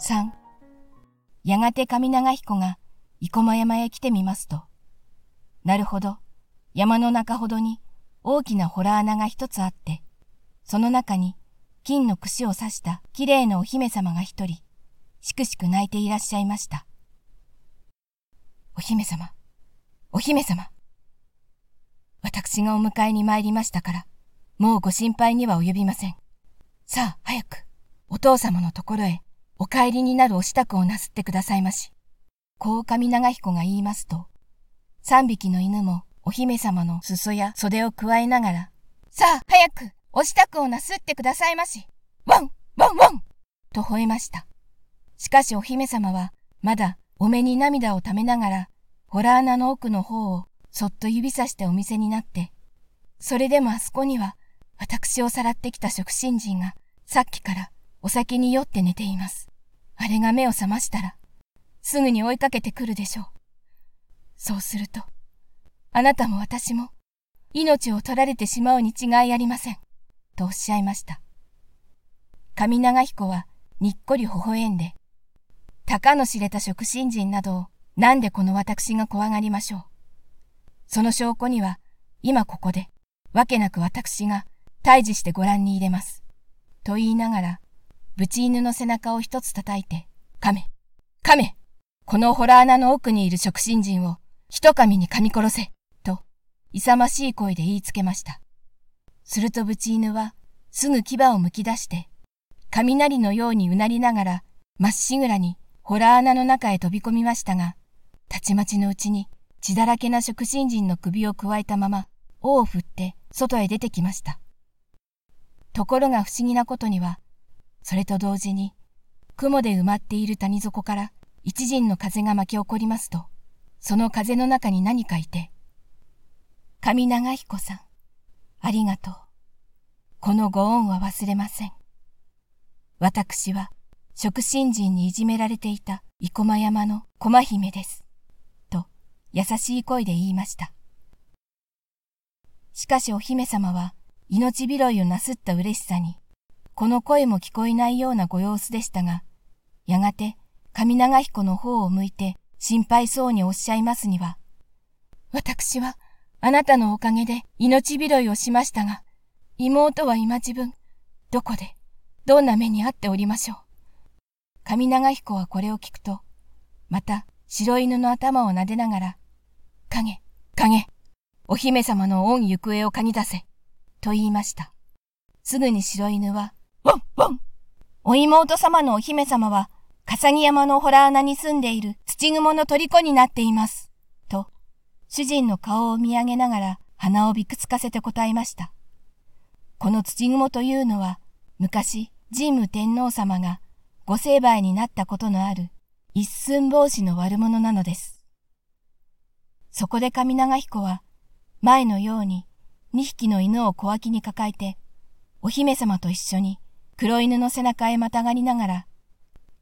3やがて上長彦が生駒山へ来てみますと、なるほど、山の中ほどに大きな洞穴が一つあって、その中に金の串を刺したきれいなお姫様が一人、しくしく泣いていらっしゃいました。お姫様、お姫様。私がお迎えに参りましたから、もうご心配には及びません。さあ、早く、お父様のところへ、お帰りになるお支度をなすってくださいまし。こう髪長彦が言いますと、三匹の犬もお姫様の裾や袖をくわえながら、さあ、早く、お支度をなすってくださいまし。ワン、ワンワンと吠えました。しかしお姫様は、まだお目に涙をためながら、ホラー穴の奥の方をそっと指さしてお見せになって、それでもあそこには私をさらってきた食新人がさっきからお酒に酔って寝ています。あれが目を覚ましたら、すぐに追いかけてくるでしょう。そうすると、あなたも私も命を取られてしまうに違いありません。とおっしゃいました。上長彦はにっこり微笑んで、たかの知れた食新人などをなんでこの私が怖がりましょう。その証拠には、今ここで、わけなく私が退治してご覧に入れます。と言いながら、ブチ犬の背中を一つ叩いて、亀、亀このホラー穴の奥にいる食新人を、一噛みに噛み殺せと、勇ましい声で言いつけました。するとブチ犬は、すぐ牙をむき出して、雷のようにうなりながら、まっしぐらにホラー穴の中へ飛び込みましたが、たちまちのうちに血だらけな食新人の首をくわえたまま、尾を振って外へ出てきました。ところが不思議なことには、それと同時に、雲で埋まっている谷底から一陣の風が巻き起こりますと、その風の中に何かいて、上長彦さん、ありがとう。このご恩は忘れません。私は、食新人にいじめられていた生駒山の駒姫です。と、優しい声で言いました。しかしお姫様は、命拾いをなすった嬉しさに、この声も聞こえないようなご様子でしたが、やがて上長彦の方を向いて心配そうにおっしゃいますには、私はあなたのおかげで命拾いをしましたが、妹は今自分、どこで、どんな目に遭っておりましょう。上長彦はこれを聞くと、また白犬の頭を撫でながら、影、影、お姫様の恩行方を嗅ぎ出せ。と言いました。すぐに白犬は、ワンワンお妹様のお姫様は、笠木山のホラー穴に住んでいる土雲の虜になっています。と、主人の顔を見上げながら鼻をびくつかせて答えました。この土雲というのは、昔、神武天皇様がご成敗になったことのある一寸法師の悪者なのです。そこで上長彦は、前のように二匹の犬を小脇に抱えて、お姫様と一緒に黒犬の背中へまたがりながら、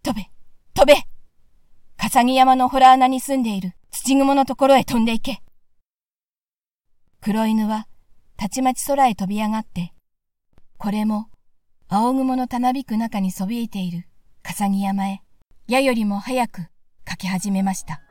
飛べ飛べ笠木山のホラー穴に住んでいる土雲のところへ飛んで行け黒犬はたちまち空へ飛び上がって、これも青雲のたなびく中にそびえている笠木山へ、矢よりも早く駆け始めました。